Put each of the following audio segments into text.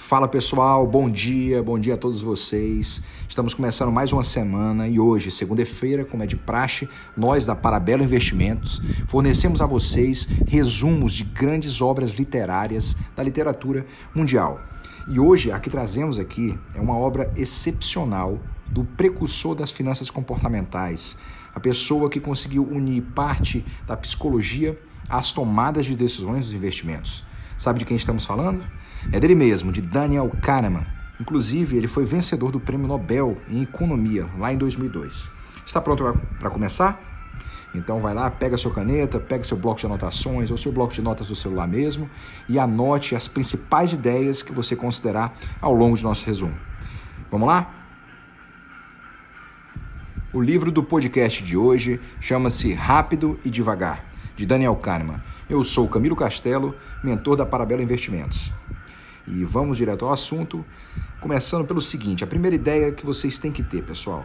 Fala pessoal, bom dia, bom dia a todos vocês. Estamos começando mais uma semana e hoje, segunda-feira, como é de praxe, nós da Parabelo Investimentos fornecemos a vocês resumos de grandes obras literárias da literatura mundial. E hoje a que trazemos aqui é uma obra excepcional do precursor das finanças comportamentais, a pessoa que conseguiu unir parte da psicologia às tomadas de decisões dos investimentos. Sabe de quem estamos falando? É dele mesmo, de Daniel Kahneman. Inclusive, ele foi vencedor do Prêmio Nobel em Economia, lá em 2002. Está pronto para começar? Então vai lá, pega sua caneta, pega seu bloco de anotações ou seu bloco de notas do celular mesmo e anote as principais ideias que você considerar ao longo de nosso resumo. Vamos lá? O livro do podcast de hoje chama-se Rápido e Devagar, de Daniel Kahneman. Eu sou Camilo Castelo, mentor da Parabela Investimentos. E vamos direto ao assunto, começando pelo seguinte: a primeira ideia que vocês têm que ter, pessoal.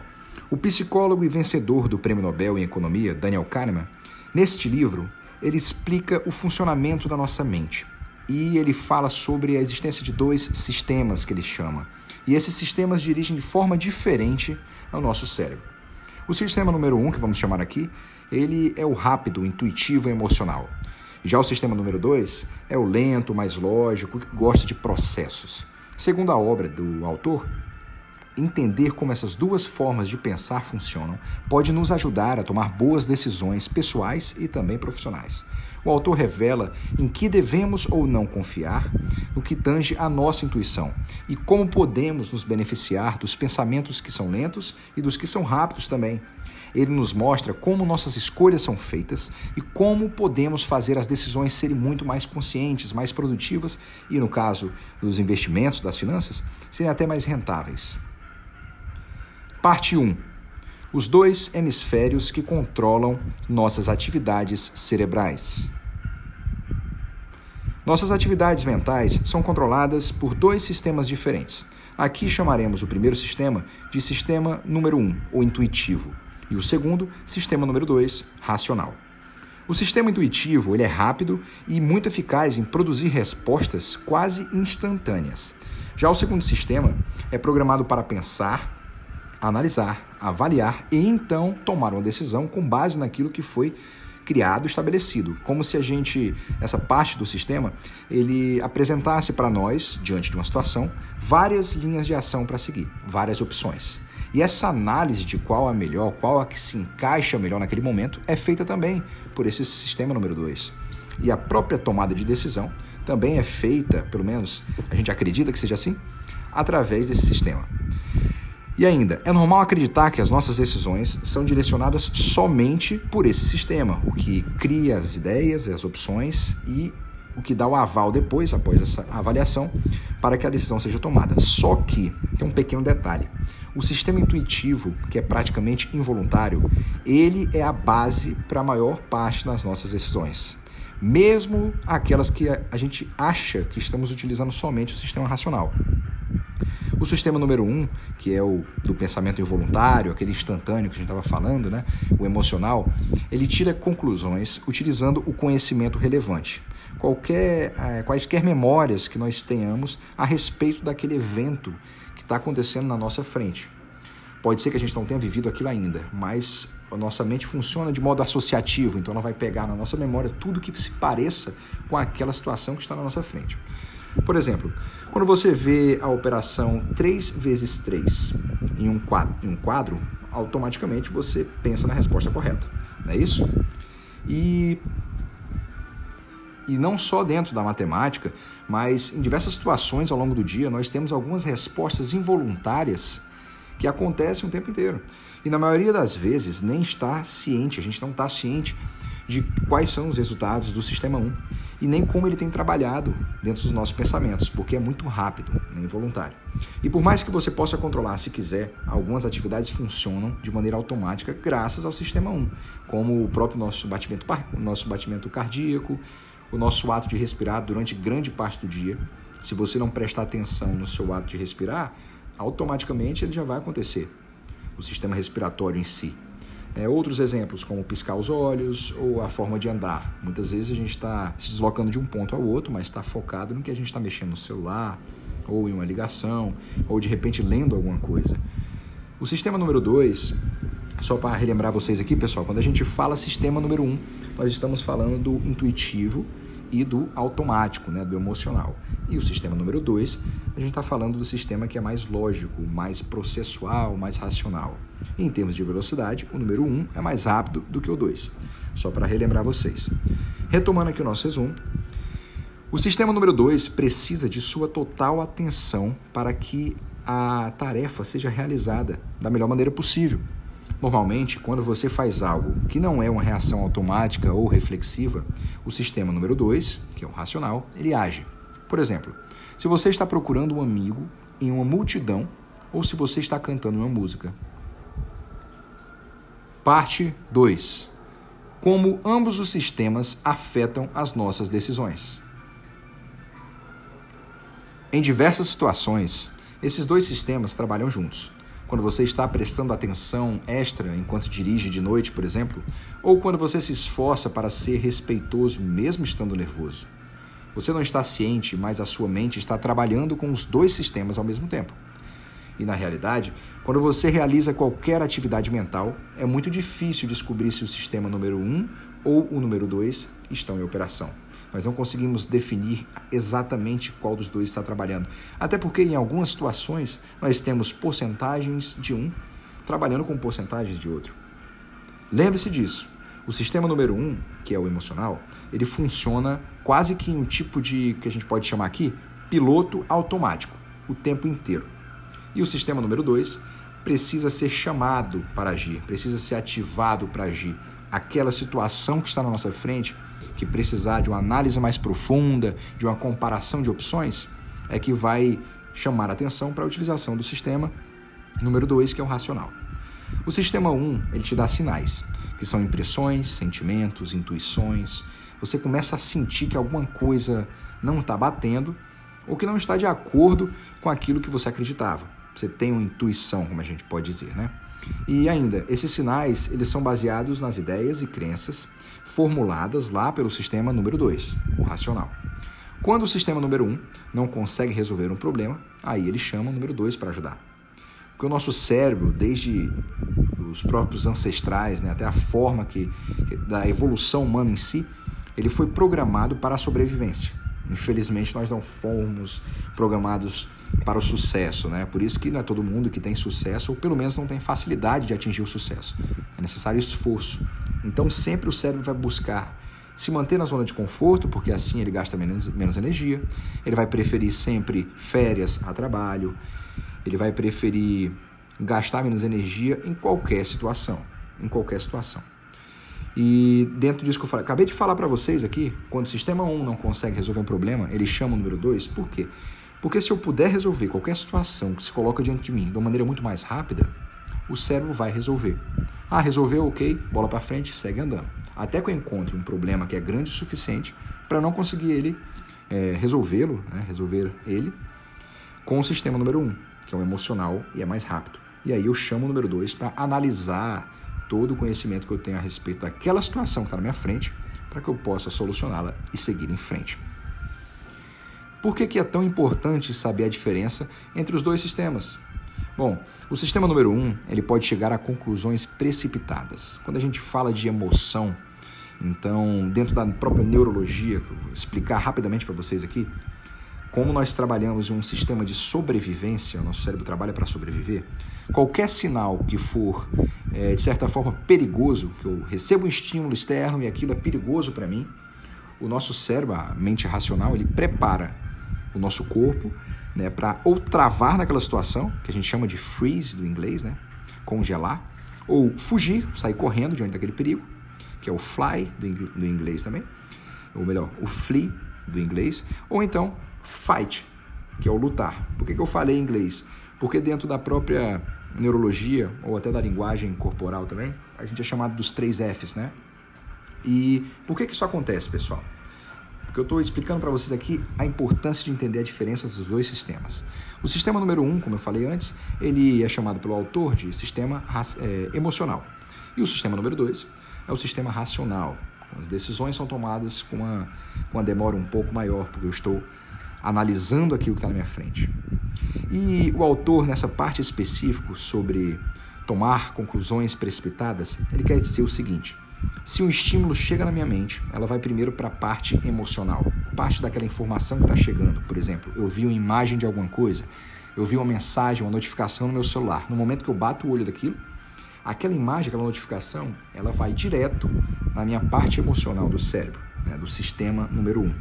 O psicólogo e vencedor do Prêmio Nobel em Economia, Daniel Kahneman, neste livro, ele explica o funcionamento da nossa mente. E ele fala sobre a existência de dois sistemas que ele chama. E esses sistemas dirigem de forma diferente ao nosso cérebro. O sistema número um, que vamos chamar aqui, ele é o rápido, intuitivo e emocional. Já o sistema número 2 é o lento, mais lógico, que gosta de processos. Segundo a obra do autor, entender como essas duas formas de pensar funcionam pode nos ajudar a tomar boas decisões pessoais e também profissionais. O autor revela em que devemos ou não confiar no que tange a nossa intuição e como podemos nos beneficiar dos pensamentos que são lentos e dos que são rápidos também. Ele nos mostra como nossas escolhas são feitas e como podemos fazer as decisões serem muito mais conscientes, mais produtivas e, no caso dos investimentos, das finanças, serem até mais rentáveis. Parte 1. Os dois hemisférios que controlam nossas atividades cerebrais. Nossas atividades mentais são controladas por dois sistemas diferentes. Aqui chamaremos o primeiro sistema de sistema número 1, um, ou intuitivo, e o segundo, sistema número 2, racional. O sistema intuitivo ele é rápido e muito eficaz em produzir respostas quase instantâneas. Já o segundo sistema é programado para pensar, analisar, avaliar e então tomar uma decisão com base naquilo que foi criado, estabelecido, como se a gente, essa parte do sistema, ele apresentasse para nós, diante de uma situação, várias linhas de ação para seguir, várias opções. E essa análise de qual a melhor, qual a que se encaixa melhor naquele momento, é feita também por esse sistema número 2. E a própria tomada de decisão também é feita, pelo menos a gente acredita que seja assim, através desse sistema. E ainda, é normal acreditar que as nossas decisões são direcionadas somente por esse sistema, o que cria as ideias, as opções e o que dá o aval depois, após essa avaliação, para que a decisão seja tomada. Só que tem um pequeno detalhe. O sistema intuitivo, que é praticamente involuntário, ele é a base para a maior parte das nossas decisões. Mesmo aquelas que a gente acha que estamos utilizando somente o sistema racional. O sistema número um, que é o do pensamento involuntário, aquele instantâneo que a gente estava falando, né? o emocional, ele tira conclusões utilizando o conhecimento relevante. Qualquer, é, quaisquer memórias que nós tenhamos a respeito daquele evento está acontecendo na nossa frente. Pode ser que a gente não tenha vivido aquilo ainda, mas a nossa mente funciona de modo associativo, então ela vai pegar na nossa memória tudo que se pareça com aquela situação que está na nossa frente. Por exemplo, quando você vê a operação 3 vezes 3 em um quadro, em um quadro automaticamente você pensa na resposta correta, não é isso? E, e não só dentro da matemática, mas em diversas situações ao longo do dia nós temos algumas respostas involuntárias que acontecem o tempo inteiro. E na maioria das vezes nem está ciente, a gente não está ciente de quais são os resultados do sistema 1 e nem como ele tem trabalhado dentro dos nossos pensamentos, porque é muito rápido, né, involuntário. E por mais que você possa controlar se quiser, algumas atividades funcionam de maneira automática graças ao sistema 1, como o próprio nosso batimento, nosso batimento cardíaco, o nosso ato de respirar durante grande parte do dia. Se você não prestar atenção no seu ato de respirar, automaticamente ele já vai acontecer. O sistema respiratório em si. É, outros exemplos, como piscar os olhos ou a forma de andar. Muitas vezes a gente está se deslocando de um ponto ao outro, mas está focado no que a gente está mexendo no celular, ou em uma ligação, ou de repente lendo alguma coisa. O sistema número 2, só para relembrar vocês aqui, pessoal, quando a gente fala sistema número 1, um, nós estamos falando do intuitivo e do automático, né, do emocional. E o sistema número 2, a gente está falando do sistema que é mais lógico, mais processual, mais racional. E em termos de velocidade, o número 1 um é mais rápido do que o 2. Só para relembrar vocês. Retomando aqui o nosso resumo, o sistema número 2 precisa de sua total atenção para que a tarefa seja realizada da melhor maneira possível. Normalmente, quando você faz algo que não é uma reação automática ou reflexiva, o sistema número 2, que é o racional, ele age. Por exemplo, se você está procurando um amigo em uma multidão ou se você está cantando uma música. Parte 2. Como ambos os sistemas afetam as nossas decisões. Em diversas situações, esses dois sistemas trabalham juntos. Quando você está prestando atenção extra enquanto dirige de noite, por exemplo, ou quando você se esforça para ser respeitoso mesmo estando nervoso. Você não está ciente, mas a sua mente está trabalhando com os dois sistemas ao mesmo tempo. E na realidade, quando você realiza qualquer atividade mental, é muito difícil descobrir se o sistema número 1 um ou o número 2 estão em operação. Nós não conseguimos definir exatamente qual dos dois está trabalhando. Até porque em algumas situações nós temos porcentagens de um trabalhando com porcentagens de outro. Lembre-se disso. O sistema número um, que é o emocional, ele funciona quase que em um tipo de que a gente pode chamar aqui piloto automático, o tempo inteiro. E o sistema número dois precisa ser chamado para agir, precisa ser ativado para agir. Aquela situação que está na nossa frente que precisar de uma análise mais profunda, de uma comparação de opções, é que vai chamar atenção para a utilização do sistema número 2, que é o racional. O sistema 1, um, ele te dá sinais, que são impressões, sentimentos, intuições. Você começa a sentir que alguma coisa não está batendo ou que não está de acordo com aquilo que você acreditava. Você tem uma intuição, como a gente pode dizer, né? E ainda, esses sinais, eles são baseados nas ideias e crenças formuladas lá pelo sistema número 2, o racional. Quando o sistema número 1 um não consegue resolver um problema, aí ele chama o número 2 para ajudar. Porque o nosso cérebro, desde os próprios ancestrais, né, até a forma que, da evolução humana em si, ele foi programado para a sobrevivência. Infelizmente, nós não fomos programados para o sucesso, né? Por isso que não é todo mundo que tem sucesso, ou pelo menos não tem facilidade de atingir o sucesso. É necessário esforço. Então, sempre o cérebro vai buscar se manter na zona de conforto, porque assim ele gasta menos, menos energia. Ele vai preferir sempre férias a trabalho. Ele vai preferir gastar menos energia em qualquer situação. Em qualquer situação. E dentro disso que eu falei, acabei de falar para vocês aqui, quando o sistema 1 não consegue resolver um problema, ele chama o número 2. Por quê? Porque se eu puder resolver qualquer situação que se coloca diante de mim de uma maneira muito mais rápida, o cérebro vai resolver. Ah, resolveu, ok, bola para frente, segue andando. Até que eu encontre um problema que é grande o suficiente para não conseguir ele é, resolvê-lo, né, resolver ele, com o sistema número 1, um, que é o emocional e é mais rápido. E aí eu chamo o número 2 para analisar todo o conhecimento que eu tenho a respeito daquela situação que está na minha frente, para que eu possa solucioná-la e seguir em frente. Por que, que é tão importante saber a diferença entre os dois sistemas? Bom, o sistema número um, ele pode chegar a conclusões precipitadas. Quando a gente fala de emoção, então, dentro da própria neurologia, que eu vou explicar rapidamente para vocês aqui, como nós trabalhamos um sistema de sobrevivência, o nosso cérebro trabalha para sobreviver, qualquer sinal que for, é, de certa forma, perigoso, que eu recebo um estímulo externo e aquilo é perigoso para mim, o nosso cérebro, a mente racional, ele prepara o nosso corpo né, para ou travar naquela situação, que a gente chama de freeze do inglês, né, congelar, ou fugir, sair correndo diante daquele perigo, que é o fly do inglês também, ou melhor, o flee do inglês, ou então fight, que é o lutar. Por que, que eu falei em inglês? Porque dentro da própria neurologia, ou até da linguagem corporal também, a gente é chamado dos três Fs, né? E por que, que isso acontece, pessoal? Porque eu estou explicando para vocês aqui a importância de entender a diferença dos dois sistemas. O sistema número um, como eu falei antes, ele é chamado pelo autor de sistema é, emocional. E o sistema número dois é o sistema racional. As decisões são tomadas com uma, com uma demora um pouco maior, porque eu estou analisando aquilo que está na minha frente. E o autor, nessa parte específica sobre tomar conclusões precipitadas, ele quer dizer o seguinte: se um estímulo chega na minha mente, ela vai primeiro para a parte emocional, parte daquela informação que está chegando. Por exemplo, eu vi uma imagem de alguma coisa, eu vi uma mensagem, uma notificação no meu celular. No momento que eu bato o olho daquilo, aquela imagem, aquela notificação, ela vai direto na minha parte emocional do cérebro, né, do sistema número um.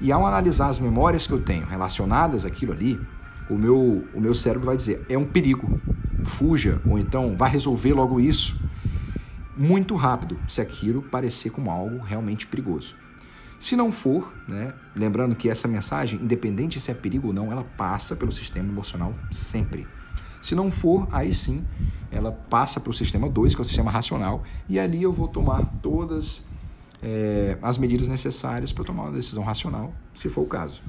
E ao analisar as memórias que eu tenho relacionadas àquilo ali, o meu, o meu cérebro vai dizer: é um perigo, fuja, ou então vá resolver logo isso muito rápido, se aquilo parecer como algo realmente perigoso. Se não for, né, lembrando que essa mensagem, independente se é perigo ou não, ela passa pelo sistema emocional sempre. Se não for, aí sim, ela passa para o sistema 2, que é o sistema racional, e ali eu vou tomar todas é, as medidas necessárias para tomar uma decisão racional, se for o caso.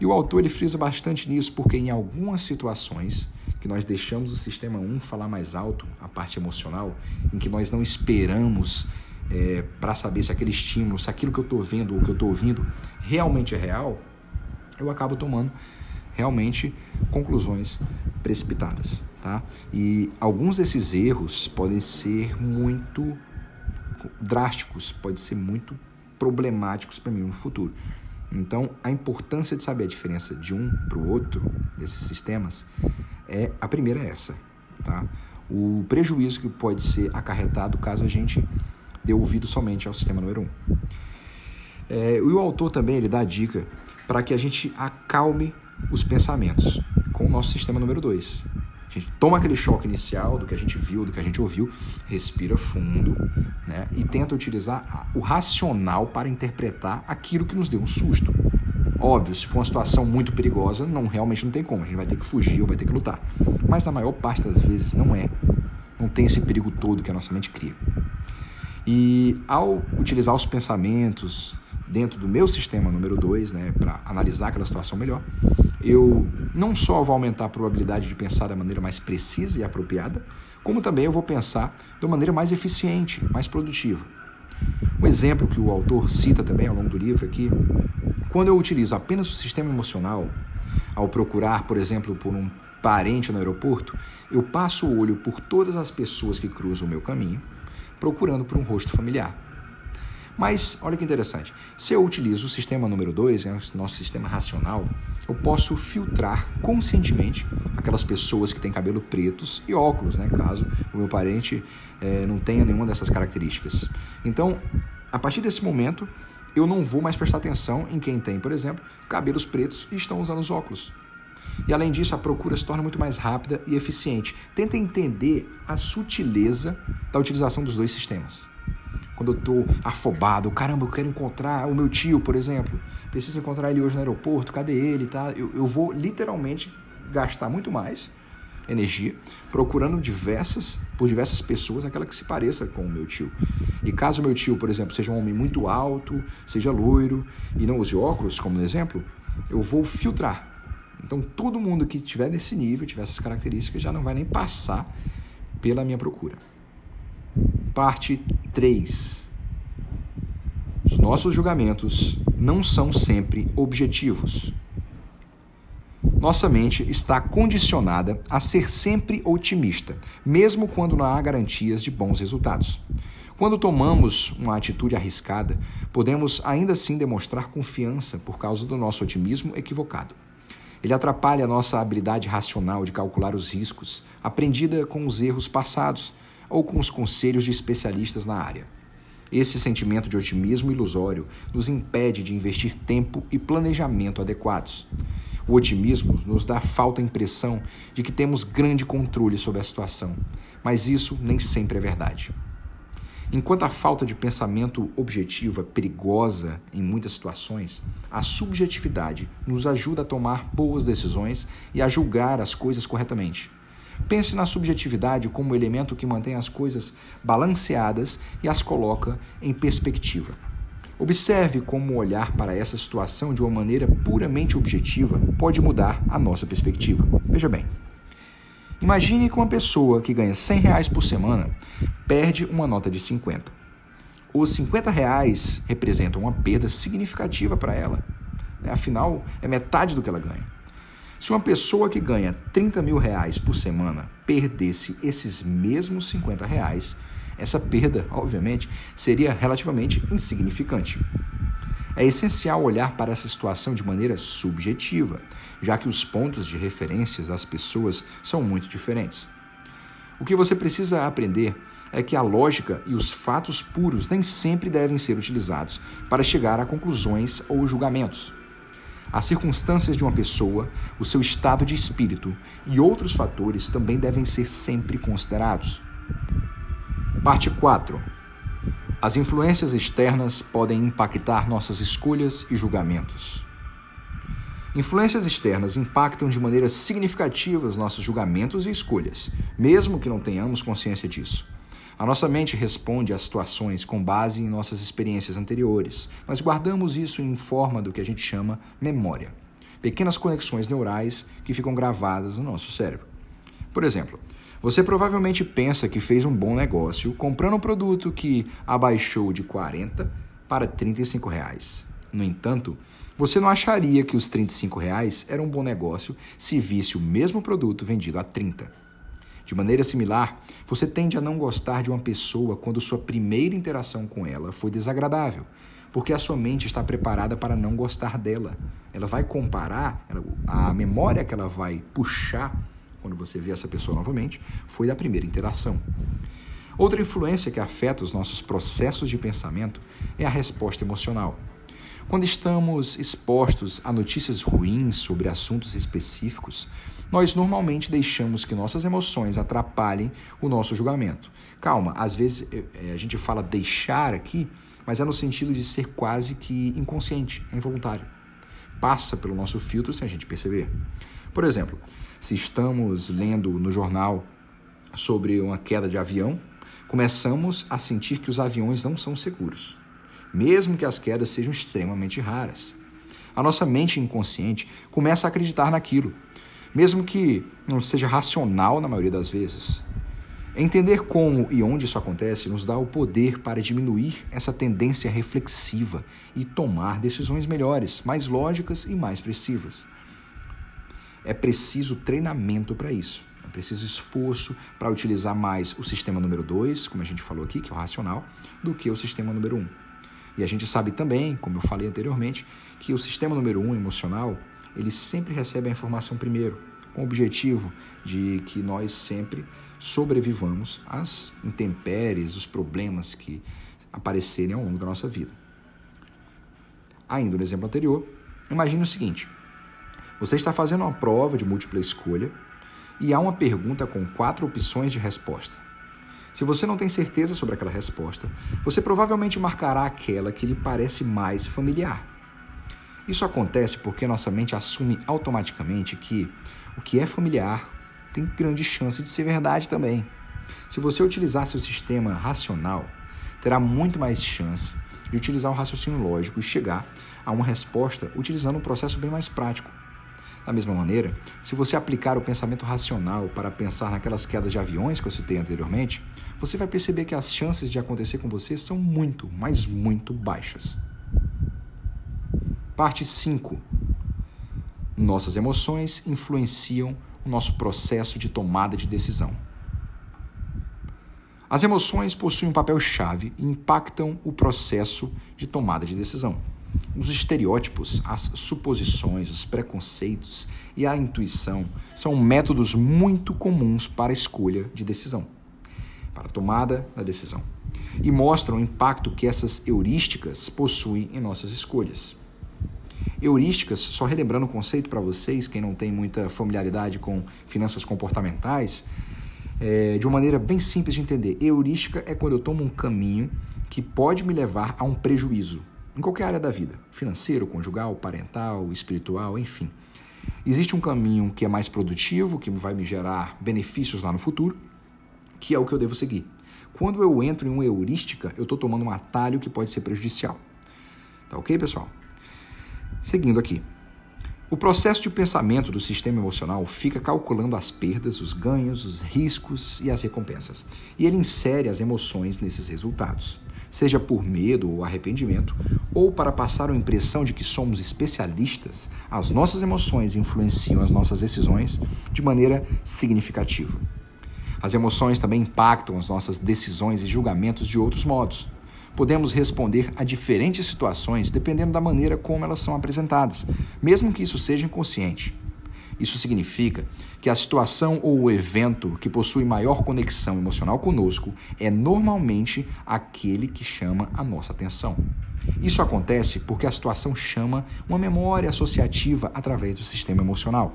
E o autor ele frisa bastante nisso, porque em algumas situações que nós deixamos o sistema 1 falar mais alto, a parte emocional, em que nós não esperamos é, para saber se aquele estímulo, se aquilo que eu estou vendo ou que eu estou ouvindo realmente é real, eu acabo tomando realmente conclusões precipitadas, tá? E alguns desses erros podem ser muito drásticos, podem ser muito problemáticos para mim no futuro. Então, a importância de saber a diferença de um para o outro desses sistemas é a primeira é essa, tá? O prejuízo que pode ser acarretado caso a gente dê ouvido somente ao sistema número um. É, e o autor também ele dá a dica para que a gente acalme os pensamentos com o nosso sistema número 2. A gente toma aquele choque inicial do que a gente viu, do que a gente ouviu, respira fundo né, e tenta utilizar o racional para interpretar aquilo que nos deu um susto. Óbvio, se for uma situação muito perigosa, não realmente não tem como, a gente vai ter que fugir ou vai ter que lutar. Mas na maior parte das vezes não é. Não tem esse perigo todo que a nossa mente cria. E ao utilizar os pensamentos dentro do meu sistema número 2, né, para analisar aquela situação melhor, eu não só vou aumentar a probabilidade de pensar da maneira mais precisa e apropriada, como também eu vou pensar de uma maneira mais eficiente, mais produtiva. Um exemplo que o autor cita também ao longo do livro aqui, quando eu utilizo apenas o sistema emocional, ao procurar, por exemplo, por um parente no aeroporto, eu passo o olho por todas as pessoas que cruzam o meu caminho, procurando por um rosto familiar. Mas olha que interessante, se eu utilizo o sistema número 2, né, o nosso sistema racional, eu posso filtrar conscientemente aquelas pessoas que têm cabelo pretos e óculos, né, caso o meu parente é, não tenha nenhuma dessas características. Então, a partir desse momento, eu não vou mais prestar atenção em quem tem, por exemplo, cabelos pretos e estão usando os óculos. E além disso, a procura se torna muito mais rápida e eficiente. Tenta entender a sutileza da utilização dos dois sistemas quando eu estou afobado, caramba, eu quero encontrar o meu tio, por exemplo, preciso encontrar ele hoje no aeroporto, cadê ele, tá? Eu, eu vou literalmente gastar muito mais energia procurando diversas por diversas pessoas aquela que se pareça com o meu tio. E caso o meu tio, por exemplo, seja um homem muito alto, seja loiro e não use óculos, como exemplo, eu vou filtrar. Então todo mundo que tiver nesse nível, tiver essas características, já não vai nem passar pela minha procura. Parte 3. Os nossos julgamentos não são sempre objetivos. Nossa mente está condicionada a ser sempre otimista, mesmo quando não há garantias de bons resultados. Quando tomamos uma atitude arriscada, podemos ainda assim demonstrar confiança por causa do nosso otimismo equivocado. Ele atrapalha a nossa habilidade racional de calcular os riscos, aprendida com os erros passados ou com os conselhos de especialistas na área. Esse sentimento de otimismo ilusório nos impede de investir tempo e planejamento adequados. O otimismo nos dá falta impressão de que temos grande controle sobre a situação, mas isso nem sempre é verdade. Enquanto a falta de pensamento objetivo é perigosa em muitas situações, a subjetividade nos ajuda a tomar boas decisões e a julgar as coisas corretamente. Pense na subjetividade como elemento que mantém as coisas balanceadas e as coloca em perspectiva. Observe como olhar para essa situação de uma maneira puramente objetiva pode mudar a nossa perspectiva. Veja bem. Imagine que uma pessoa que ganha 100 reais por semana perde uma nota de 50. Os 50 reais representam uma perda significativa para ela. Né? Afinal, é metade do que ela ganha. Se uma pessoa que ganha 30 mil reais por semana perdesse esses mesmos 50 reais, essa perda, obviamente, seria relativamente insignificante. É essencial olhar para essa situação de maneira subjetiva, já que os pontos de referência das pessoas são muito diferentes. O que você precisa aprender é que a lógica e os fatos puros nem sempre devem ser utilizados para chegar a conclusões ou julgamentos. As circunstâncias de uma pessoa, o seu estado de espírito e outros fatores também devem ser sempre considerados. Parte 4. As influências externas podem impactar nossas escolhas e julgamentos. Influências externas impactam de maneira significativa os nossos julgamentos e escolhas, mesmo que não tenhamos consciência disso. A nossa mente responde às situações com base em nossas experiências anteriores. Nós guardamos isso em forma do que a gente chama memória pequenas conexões neurais que ficam gravadas no nosso cérebro. Por exemplo, você provavelmente pensa que fez um bom negócio comprando um produto que abaixou de 40 para 35 reais. No entanto, você não acharia que os 35 reais era um bom negócio se visse o mesmo produto vendido a 30. De maneira similar, você tende a não gostar de uma pessoa quando sua primeira interação com ela foi desagradável, porque a sua mente está preparada para não gostar dela. Ela vai comparar, a memória que ela vai puxar quando você vê essa pessoa novamente foi da primeira interação. Outra influência que afeta os nossos processos de pensamento é a resposta emocional. Quando estamos expostos a notícias ruins sobre assuntos específicos, nós normalmente deixamos que nossas emoções atrapalhem o nosso julgamento. Calma, às vezes eh, eh, a gente fala deixar aqui, mas é no sentido de ser quase que inconsciente, involuntário. Passa pelo nosso filtro sem a gente perceber. Por exemplo, se estamos lendo no jornal sobre uma queda de avião, começamos a sentir que os aviões não são seguros mesmo que as quedas sejam extremamente raras. A nossa mente inconsciente começa a acreditar naquilo, mesmo que não seja racional na maioria das vezes. Entender como e onde isso acontece nos dá o poder para diminuir essa tendência reflexiva e tomar decisões melhores, mais lógicas e mais precisas. É preciso treinamento para isso. É preciso esforço para utilizar mais o sistema número 2, como a gente falou aqui, que é o racional, do que o sistema número 1. Um. E a gente sabe também, como eu falei anteriormente, que o sistema número um emocional ele sempre recebe a informação primeiro, com o objetivo de que nós sempre sobrevivamos às intempéries, os problemas que aparecerem ao longo da nossa vida. Ainda no exemplo anterior, imagine o seguinte: você está fazendo uma prova de múltipla escolha e há uma pergunta com quatro opções de resposta. Se você não tem certeza sobre aquela resposta, você provavelmente marcará aquela que lhe parece mais familiar. Isso acontece porque nossa mente assume automaticamente que o que é familiar tem grande chance de ser verdade também. Se você utilizar seu sistema racional, terá muito mais chance de utilizar o raciocínio lógico e chegar a uma resposta utilizando um processo bem mais prático. Da mesma maneira, se você aplicar o pensamento racional para pensar naquelas quedas de aviões que eu citei anteriormente, você vai perceber que as chances de acontecer com você são muito, mas muito baixas. Parte 5. Nossas emoções influenciam o nosso processo de tomada de decisão. As emoções possuem um papel-chave e impactam o processo de tomada de decisão. Os estereótipos, as suposições, os preconceitos e a intuição são métodos muito comuns para a escolha de decisão para a tomada da decisão e mostram o impacto que essas heurísticas possuem em nossas escolhas. Heurísticas, só relembrando o conceito para vocês, quem não tem muita familiaridade com finanças comportamentais, é, de uma maneira bem simples de entender. Heurística é quando eu tomo um caminho que pode me levar a um prejuízo, em qualquer área da vida, financeiro, conjugal, parental, espiritual, enfim. Existe um caminho que é mais produtivo, que vai me gerar benefícios lá no futuro, que é o que eu devo seguir. Quando eu entro em uma heurística, eu estou tomando um atalho que pode ser prejudicial. Tá ok, pessoal? Seguindo aqui. O processo de pensamento do sistema emocional fica calculando as perdas, os ganhos, os riscos e as recompensas. E ele insere as emoções nesses resultados. seja por medo ou arrependimento, ou para passar a impressão de que somos especialistas, as nossas emoções influenciam as nossas decisões de maneira significativa. As emoções também impactam as nossas decisões e julgamentos de outros modos. Podemos responder a diferentes situações dependendo da maneira como elas são apresentadas, mesmo que isso seja inconsciente. Isso significa que a situação ou o evento que possui maior conexão emocional conosco é normalmente aquele que chama a nossa atenção. Isso acontece porque a situação chama uma memória associativa através do sistema emocional.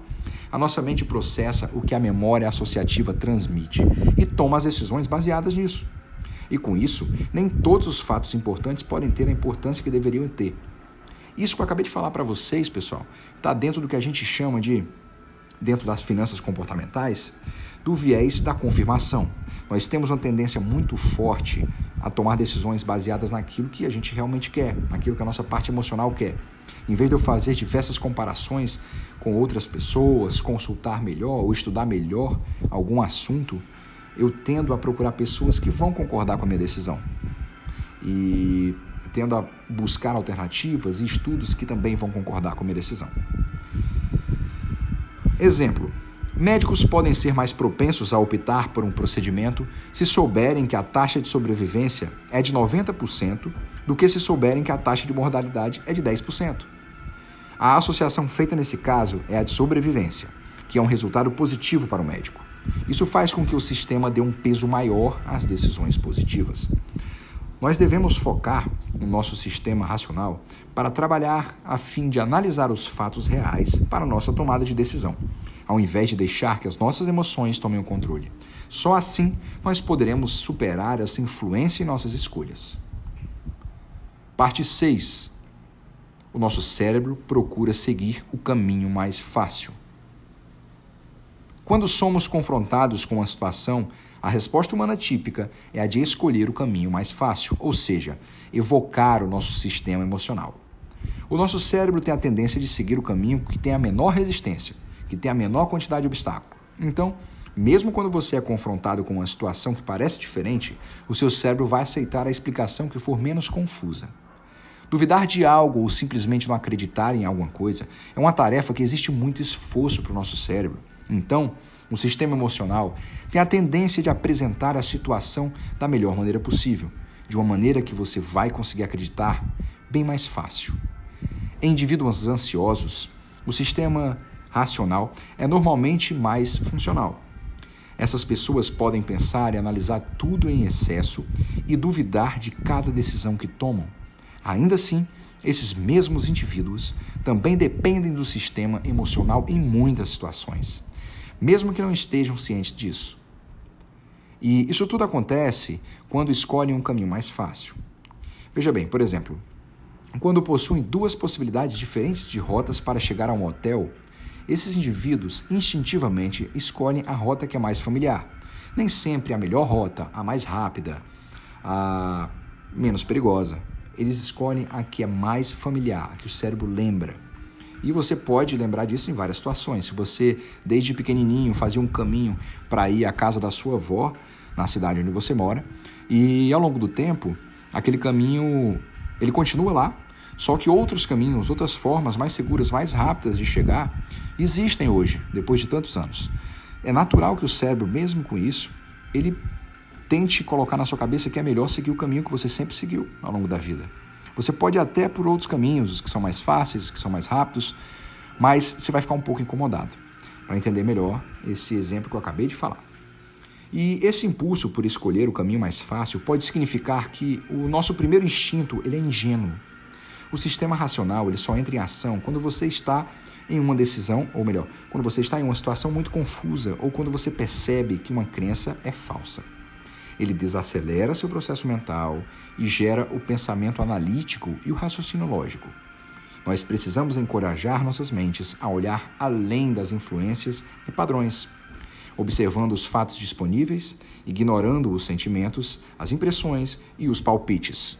A nossa mente processa o que a memória associativa transmite e toma as decisões baseadas nisso. E com isso, nem todos os fatos importantes podem ter a importância que deveriam ter. Isso que eu acabei de falar para vocês, pessoal, está dentro do que a gente chama de dentro das finanças comportamentais, do viés da confirmação. Nós temos uma tendência muito forte a tomar decisões baseadas naquilo que a gente realmente quer, naquilo que a nossa parte emocional quer. Em vez de eu fazer diversas comparações com outras pessoas, consultar melhor ou estudar melhor algum assunto, eu tendo a procurar pessoas que vão concordar com a minha decisão. E tendo a buscar alternativas e estudos que também vão concordar com a minha decisão. Exemplo: médicos podem ser mais propensos a optar por um procedimento se souberem que a taxa de sobrevivência é de 90% do que se souberem que a taxa de mortalidade é de 10%. A associação feita nesse caso é a de sobrevivência, que é um resultado positivo para o médico. Isso faz com que o sistema dê um peso maior às decisões positivas. Nós devemos focar no nosso sistema racional para trabalhar a fim de analisar os fatos reais para nossa tomada de decisão, ao invés de deixar que as nossas emoções tomem o controle. Só assim nós poderemos superar essa influência em nossas escolhas. Parte 6. O nosso cérebro procura seguir o caminho mais fácil. Quando somos confrontados com uma situação a resposta humana típica é a de escolher o caminho mais fácil, ou seja, evocar o nosso sistema emocional. O nosso cérebro tem a tendência de seguir o caminho que tem a menor resistência, que tem a menor quantidade de obstáculo. Então, mesmo quando você é confrontado com uma situação que parece diferente, o seu cérebro vai aceitar a explicação que for menos confusa. Duvidar de algo ou simplesmente não acreditar em alguma coisa é uma tarefa que existe muito esforço para o nosso cérebro. Então, o sistema emocional tem a tendência de apresentar a situação da melhor maneira possível, de uma maneira que você vai conseguir acreditar bem mais fácil. Em indivíduos ansiosos, o sistema racional é normalmente mais funcional. Essas pessoas podem pensar e analisar tudo em excesso e duvidar de cada decisão que tomam. Ainda assim, esses mesmos indivíduos também dependem do sistema emocional em muitas situações mesmo que não estejam cientes disso. E isso tudo acontece quando escolhem um caminho mais fácil. Veja bem, por exemplo, quando possuem duas possibilidades diferentes de rotas para chegar a um hotel, esses indivíduos instintivamente escolhem a rota que é mais familiar. Nem sempre a melhor rota, a mais rápida, a menos perigosa. Eles escolhem a que é mais familiar, a que o cérebro lembra. E você pode lembrar disso em várias situações. Se você, desde pequenininho, fazia um caminho para ir à casa da sua avó, na cidade onde você mora, e ao longo do tempo, aquele caminho, ele continua lá, só que outros caminhos, outras formas mais seguras, mais rápidas de chegar, existem hoje, depois de tantos anos. É natural que o cérebro, mesmo com isso, ele tente colocar na sua cabeça que é melhor seguir o caminho que você sempre seguiu ao longo da vida. Você pode ir até por outros caminhos, que são mais fáceis, que são mais rápidos, mas você vai ficar um pouco incomodado para entender melhor esse exemplo que eu acabei de falar. E esse impulso por escolher o caminho mais fácil pode significar que o nosso primeiro instinto ele é ingênuo. O sistema racional ele só entra em ação quando você está em uma decisão, ou melhor, quando você está em uma situação muito confusa ou quando você percebe que uma crença é falsa. Ele desacelera seu processo mental e gera o pensamento analítico e o raciocínio lógico. Nós precisamos encorajar nossas mentes a olhar além das influências e padrões, observando os fatos disponíveis, ignorando os sentimentos, as impressões e os palpites.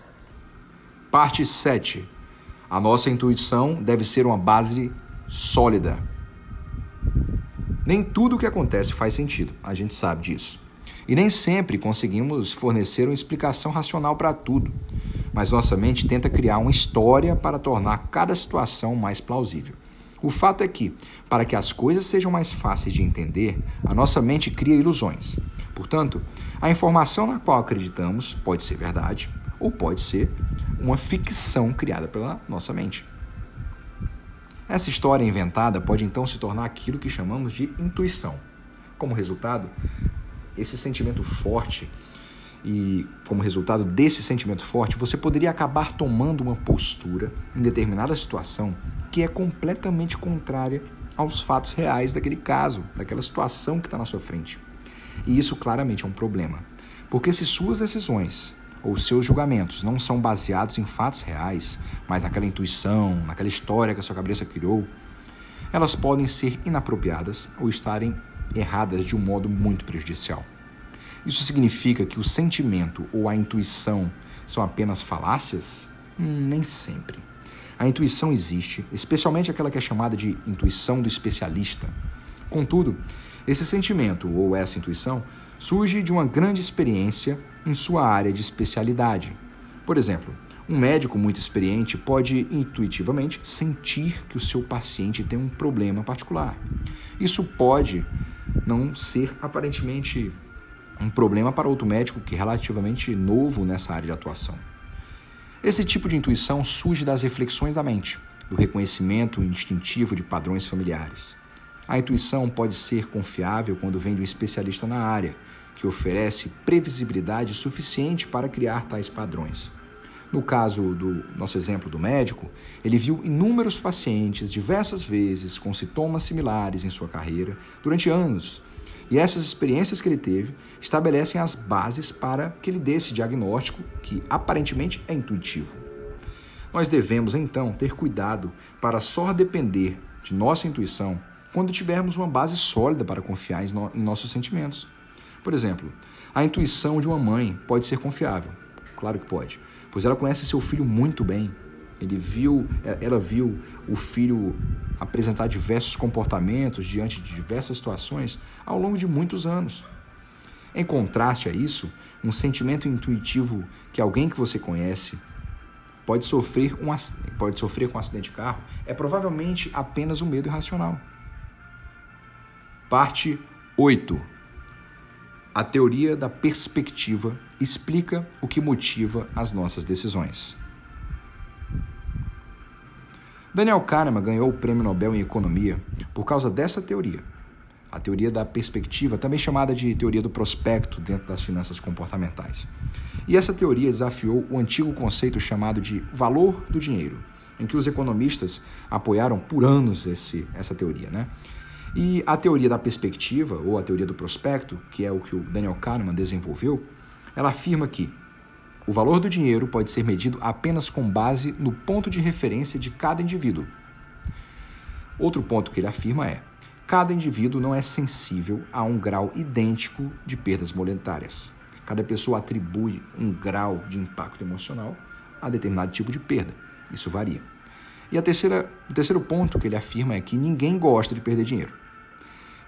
Parte 7. A nossa intuição deve ser uma base sólida. Nem tudo o que acontece faz sentido, a gente sabe disso. E nem sempre conseguimos fornecer uma explicação racional para tudo, mas nossa mente tenta criar uma história para tornar cada situação mais plausível. O fato é que, para que as coisas sejam mais fáceis de entender, a nossa mente cria ilusões. Portanto, a informação na qual acreditamos pode ser verdade ou pode ser uma ficção criada pela nossa mente. Essa história inventada pode então se tornar aquilo que chamamos de intuição. Como resultado, esse sentimento forte e como resultado desse sentimento forte, você poderia acabar tomando uma postura em determinada situação que é completamente contrária aos fatos reais daquele caso, daquela situação que está na sua frente. E isso claramente é um problema, porque se suas decisões ou seus julgamentos não são baseados em fatos reais, mas naquela intuição, naquela história que a sua cabeça criou, elas podem ser inapropriadas ou estarem erradas de um modo muito prejudicial. Isso significa que o sentimento ou a intuição são apenas falácias? Hum, nem sempre. A intuição existe, especialmente aquela que é chamada de intuição do especialista. Contudo, esse sentimento ou essa intuição surge de uma grande experiência em sua área de especialidade. Por exemplo, um médico muito experiente pode intuitivamente sentir que o seu paciente tem um problema particular. Isso pode não ser aparentemente um problema para outro médico que é relativamente novo nessa área de atuação. Esse tipo de intuição surge das reflexões da mente, do reconhecimento instintivo de padrões familiares. A intuição pode ser confiável quando vem de um especialista na área, que oferece previsibilidade suficiente para criar tais padrões. No caso do nosso exemplo do médico, ele viu inúmeros pacientes diversas vezes com sintomas similares em sua carreira durante anos. E essas experiências que ele teve estabelecem as bases para que ele dê esse diagnóstico que aparentemente é intuitivo. Nós devemos então ter cuidado para só depender de nossa intuição quando tivermos uma base sólida para confiar em nossos sentimentos. Por exemplo, a intuição de uma mãe pode ser confiável. Claro que pode, pois ela conhece seu filho muito bem. Ele viu, é, ela viu o filho apresentar diversos comportamentos diante de diversas situações ao longo de muitos anos. Em contraste a isso, um sentimento intuitivo que alguém que você conhece pode sofrer, um, pode sofrer com um acidente de carro é provavelmente apenas um medo irracional. Parte 8 a teoria da perspectiva explica o que motiva as nossas decisões. Daniel Kahneman ganhou o Prêmio Nobel em Economia por causa dessa teoria. A teoria da perspectiva, também chamada de teoria do prospecto dentro das finanças comportamentais. E essa teoria desafiou o antigo conceito chamado de valor do dinheiro, em que os economistas apoiaram por anos esse, essa teoria. Né? E a teoria da perspectiva, ou a teoria do prospecto, que é o que o Daniel Kahneman desenvolveu, ela afirma que o valor do dinheiro pode ser medido apenas com base no ponto de referência de cada indivíduo. Outro ponto que ele afirma é: cada indivíduo não é sensível a um grau idêntico de perdas monetárias. Cada pessoa atribui um grau de impacto emocional a determinado tipo de perda. Isso varia. E a terceira, o terceiro ponto que ele afirma é que ninguém gosta de perder dinheiro.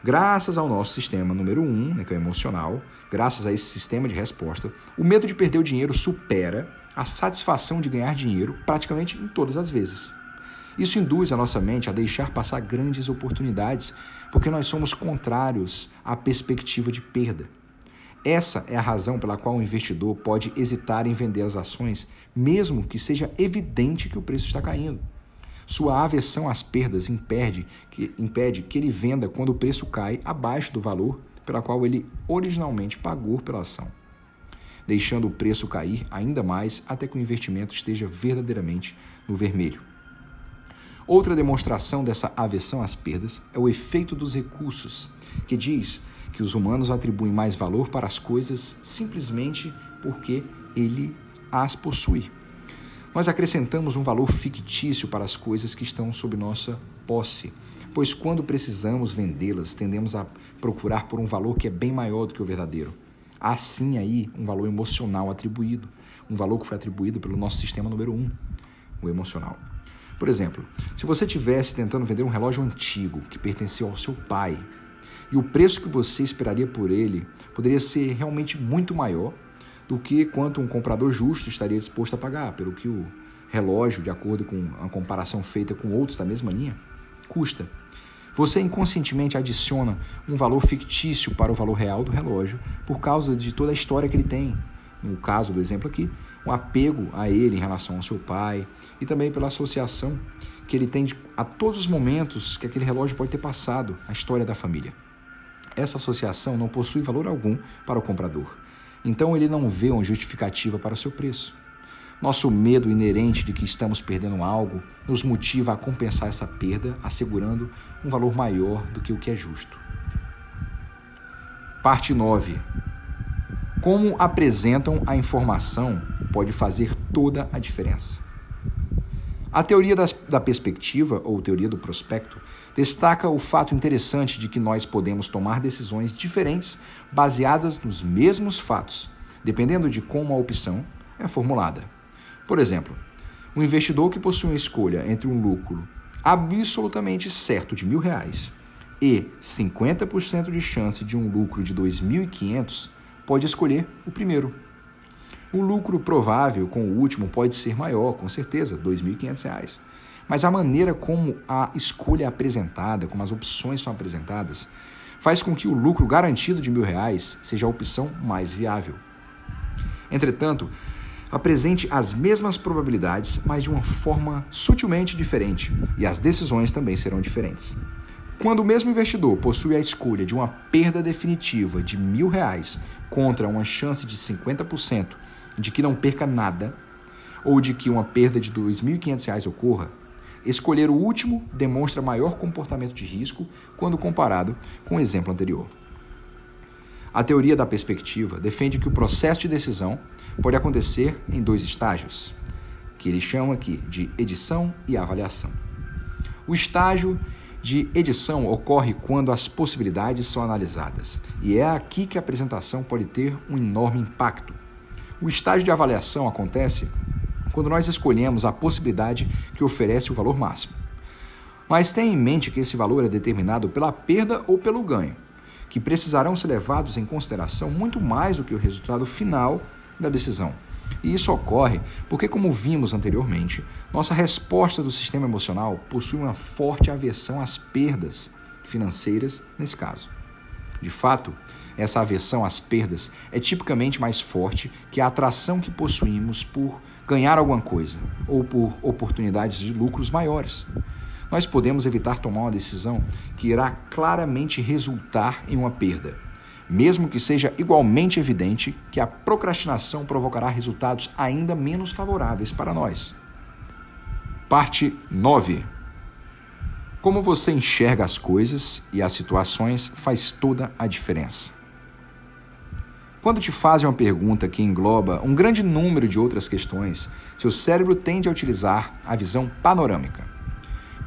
Graças ao nosso sistema número um, né, que é o emocional, graças a esse sistema de resposta, o medo de perder o dinheiro supera a satisfação de ganhar dinheiro praticamente em todas as vezes. Isso induz a nossa mente a deixar passar grandes oportunidades, porque nós somos contrários à perspectiva de perda. Essa é a razão pela qual o investidor pode hesitar em vender as ações, mesmo que seja evidente que o preço está caindo. Sua aversão às perdas impede que, impede que ele venda quando o preço cai abaixo do valor pela qual ele originalmente pagou pela ação, deixando o preço cair ainda mais até que o investimento esteja verdadeiramente no vermelho. Outra demonstração dessa aversão às perdas é o efeito dos recursos, que diz que os humanos atribuem mais valor para as coisas simplesmente porque ele as possui. Nós acrescentamos um valor fictício para as coisas que estão sob nossa posse, pois quando precisamos vendê-las, tendemos a procurar por um valor que é bem maior do que o verdadeiro. Há sim aí um valor emocional atribuído, um valor que foi atribuído pelo nosso sistema número um, o emocional. Por exemplo, se você estivesse tentando vender um relógio antigo que pertenceu ao seu pai, E o preço que você esperaria por ele poderia ser realmente muito maior do que quanto um comprador justo estaria disposto a pagar, pelo que o relógio, de acordo com uma comparação feita com outros da mesma linha, custa. Você inconscientemente adiciona um valor fictício para o valor real do relógio por causa de toda a história que ele tem. No caso do exemplo aqui, um apego a ele em relação ao seu pai e também pela associação que ele tem a todos os momentos que aquele relógio pode ter passado, a história da família. Essa associação não possui valor algum para o comprador. Então ele não vê uma justificativa para o seu preço. Nosso medo inerente de que estamos perdendo algo nos motiva a compensar essa perda, assegurando um valor maior do que o que é justo. Parte 9. Como apresentam a informação pode fazer toda a diferença. A teoria das, da perspectiva, ou teoria do prospecto, destaca o fato interessante de que nós podemos tomar decisões diferentes baseadas nos mesmos fatos, dependendo de como a opção é formulada. Por exemplo, um investidor que possui uma escolha entre um lucro absolutamente certo de mil reais e 50% de chance de um lucro de 2.500 pode escolher o primeiro. O lucro provável com o último pode ser maior, com certeza, R$ 2.500. Mas a maneira como a escolha é apresentada, como as opções são apresentadas, faz com que o lucro garantido de mil reais seja a opção mais viável. Entretanto, apresente as mesmas probabilidades, mas de uma forma sutilmente diferente, e as decisões também serão diferentes. Quando o mesmo investidor possui a escolha de uma perda definitiva de mil reais contra uma chance de 50% de que não perca nada, ou de que uma perda de R$ 2.500 ocorra, escolher o último demonstra maior comportamento de risco quando comparado com o exemplo anterior. A teoria da perspectiva defende que o processo de decisão pode acontecer em dois estágios, que ele chama aqui de edição e avaliação. O estágio de edição ocorre quando as possibilidades são analisadas, e é aqui que a apresentação pode ter um enorme impacto. O estágio de avaliação acontece quando nós escolhemos a possibilidade que oferece o valor máximo. Mas tenha em mente que esse valor é determinado pela perda ou pelo ganho, que precisarão ser levados em consideração muito mais do que o resultado final da decisão. E isso ocorre porque, como vimos anteriormente, nossa resposta do sistema emocional possui uma forte aversão às perdas financeiras nesse caso. De fato, essa aversão às perdas é tipicamente mais forte que a atração que possuímos por ganhar alguma coisa ou por oportunidades de lucros maiores. Nós podemos evitar tomar uma decisão que irá claramente resultar em uma perda, mesmo que seja igualmente evidente que a procrastinação provocará resultados ainda menos favoráveis para nós. Parte 9. Como você enxerga as coisas e as situações faz toda a diferença. Quando te fazem uma pergunta que engloba um grande número de outras questões, seu cérebro tende a utilizar a visão panorâmica.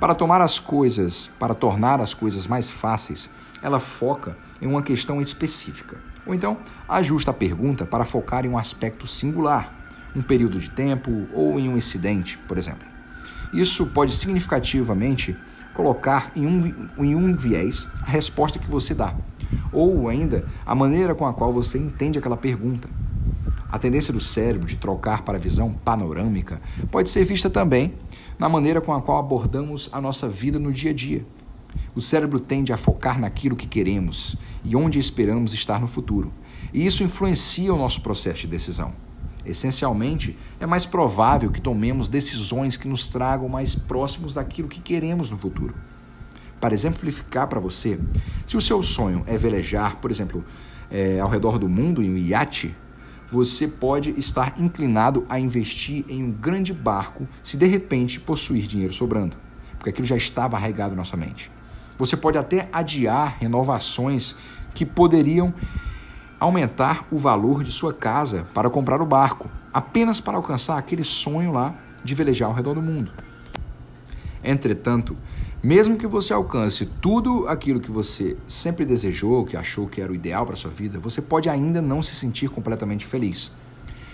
Para tomar as coisas, para tornar as coisas mais fáceis, ela foca em uma questão específica. Ou então, ajusta a pergunta para focar em um aspecto singular, um período de tempo ou em um incidente, por exemplo. Isso pode significativamente colocar em um, em um viés a resposta que você dá, ou ainda a maneira com a qual você entende aquela pergunta. A tendência do cérebro de trocar para a visão panorâmica pode ser vista também na maneira com a qual abordamos a nossa vida no dia a dia. O cérebro tende a focar naquilo que queremos e onde esperamos estar no futuro, e isso influencia o nosso processo de decisão. Essencialmente, é mais provável que tomemos decisões que nos tragam mais próximos daquilo que queremos no futuro. Para exemplificar para você, se o seu sonho é velejar, por exemplo, é, ao redor do mundo em um iate, você pode estar inclinado a investir em um grande barco se de repente possuir dinheiro sobrando, porque aquilo já estava arraigado na sua mente. Você pode até adiar renovações que poderiam aumentar o valor de sua casa para comprar o barco, apenas para alcançar aquele sonho lá de velejar ao redor do mundo. Entretanto, mesmo que você alcance tudo aquilo que você sempre desejou, que achou que era o ideal para sua vida, você pode ainda não se sentir completamente feliz.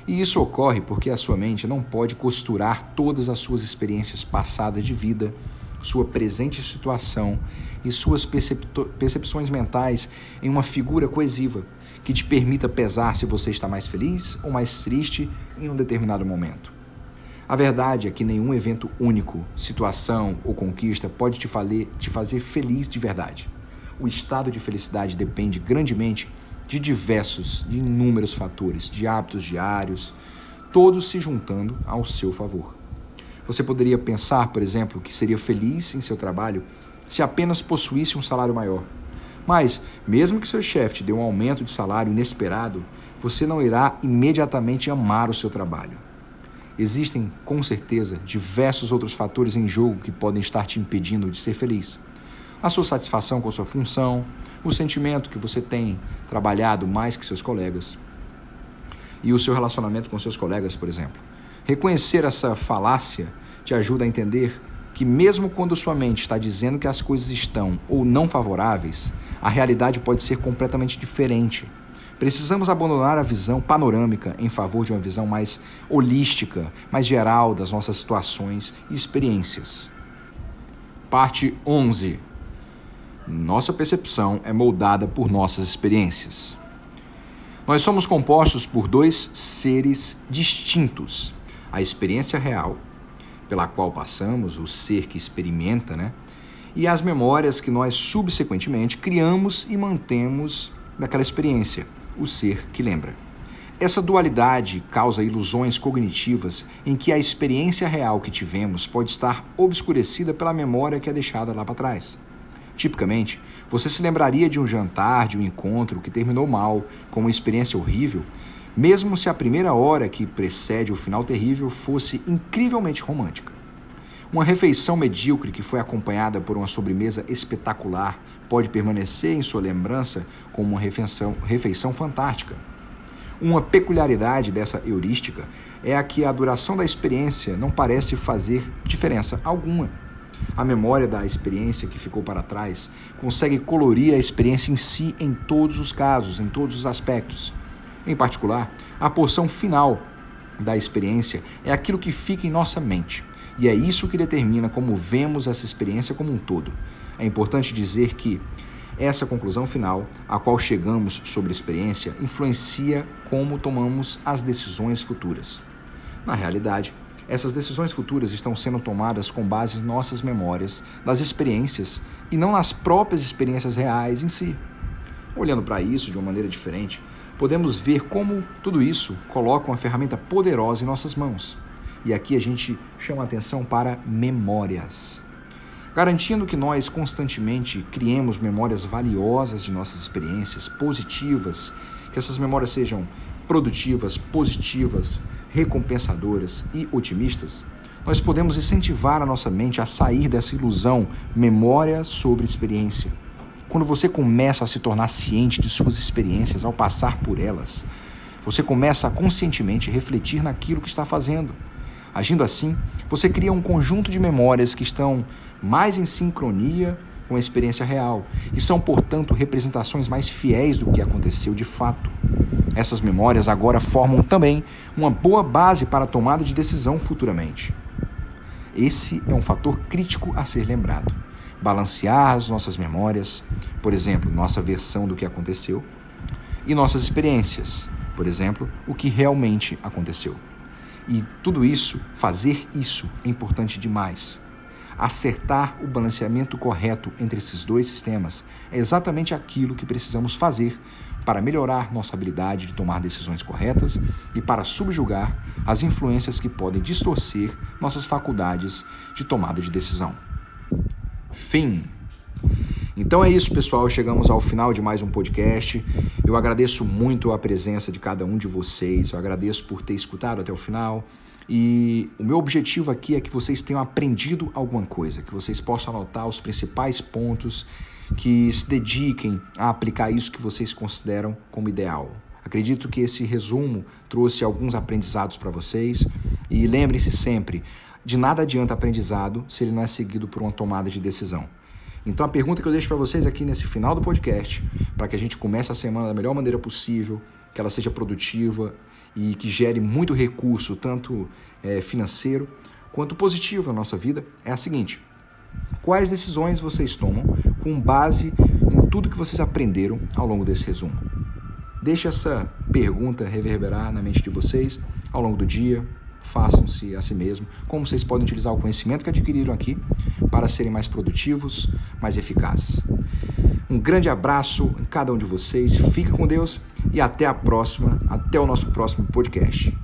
E isso ocorre porque a sua mente não pode costurar todas as suas experiências passadas de vida, sua presente situação e suas percepções mentais em uma figura coesiva que te permita pesar se você está mais feliz ou mais triste em um determinado momento. A verdade é que nenhum evento único, situação ou conquista pode te fazer, te fazer feliz de verdade. O estado de felicidade depende grandemente de diversos, de inúmeros fatores, de hábitos diários, todos se juntando ao seu favor. Você poderia pensar, por exemplo, que seria feliz em seu trabalho se apenas possuísse um salário maior. Mas, mesmo que seu chefe te dê um aumento de salário inesperado, você não irá imediatamente amar o seu trabalho. Existem, com certeza, diversos outros fatores em jogo que podem estar te impedindo de ser feliz. A sua satisfação com a sua função, o sentimento que você tem trabalhado mais que seus colegas e o seu relacionamento com seus colegas, por exemplo. Reconhecer essa falácia te ajuda a entender que, mesmo quando sua mente está dizendo que as coisas estão ou não favoráveis, a realidade pode ser completamente diferente. Precisamos abandonar a visão panorâmica em favor de uma visão mais holística, mais geral das nossas situações e experiências. Parte 11. Nossa percepção é moldada por nossas experiências. Nós somos compostos por dois seres distintos a experiência real, pela qual passamos, o ser que experimenta, né? E as memórias que nós subsequentemente criamos e mantemos daquela experiência, o ser que lembra. Essa dualidade causa ilusões cognitivas em que a experiência real que tivemos pode estar obscurecida pela memória que é deixada lá para trás. Tipicamente, você se lembraria de um jantar, de um encontro que terminou mal, com uma experiência horrível, mesmo se a primeira hora que precede o final terrível fosse incrivelmente romântica. Uma refeição medíocre que foi acompanhada por uma sobremesa espetacular pode permanecer em sua lembrança como uma refeição, refeição fantástica. Uma peculiaridade dessa heurística é a que a duração da experiência não parece fazer diferença alguma. A memória da experiência que ficou para trás consegue colorir a experiência em si em todos os casos, em todos os aspectos. Em particular, a porção final da experiência é aquilo que fica em nossa mente. E é isso que determina como vemos essa experiência como um todo. É importante dizer que essa conclusão final, a qual chegamos sobre a experiência, influencia como tomamos as decisões futuras. Na realidade, essas decisões futuras estão sendo tomadas com base em nossas memórias, das experiências e não nas próprias experiências reais em si. Olhando para isso de uma maneira diferente, podemos ver como tudo isso coloca uma ferramenta poderosa em nossas mãos. E aqui a gente chama atenção para memórias. Garantindo que nós constantemente criemos memórias valiosas de nossas experiências positivas, que essas memórias sejam produtivas, positivas, recompensadoras e otimistas, nós podemos incentivar a nossa mente a sair dessa ilusão memória sobre experiência quando você começa a se tornar ciente de suas experiências ao passar por elas, você começa a conscientemente refletir naquilo que está fazendo. Agindo assim, você cria um conjunto de memórias que estão mais em sincronia com a experiência real e são, portanto, representações mais fiéis do que aconteceu de fato. Essas memórias agora formam também uma boa base para a tomada de decisão futuramente. Esse é um fator crítico a ser lembrado balancear as nossas memórias, por exemplo, nossa versão do que aconteceu, e nossas experiências, por exemplo, o que realmente aconteceu. E tudo isso, fazer isso é importante demais. Acertar o balanceamento correto entre esses dois sistemas é exatamente aquilo que precisamos fazer para melhorar nossa habilidade de tomar decisões corretas e para subjugar as influências que podem distorcer nossas faculdades de tomada de decisão. Fim. Então é isso, pessoal. Chegamos ao final de mais um podcast. Eu agradeço muito a presença de cada um de vocês. Eu agradeço por ter escutado até o final. E o meu objetivo aqui é que vocês tenham aprendido alguma coisa, que vocês possam anotar os principais pontos, que se dediquem a aplicar isso que vocês consideram como ideal. Acredito que esse resumo trouxe alguns aprendizados para vocês. E lembrem-se sempre, de nada adianta aprendizado se ele não é seguido por uma tomada de decisão. Então a pergunta que eu deixo para vocês aqui nesse final do podcast, para que a gente comece a semana da melhor maneira possível, que ela seja produtiva e que gere muito recurso, tanto é, financeiro quanto positivo na nossa vida, é a seguinte: Quais decisões vocês tomam com base em tudo que vocês aprenderam ao longo desse resumo? Deixe essa pergunta reverberar na mente de vocês ao longo do dia. Façam-se a si mesmo como vocês podem utilizar o conhecimento que adquiriram aqui para serem mais produtivos, mais eficazes. Um grande abraço em cada um de vocês, fique com Deus e até a próxima, até o nosso próximo podcast.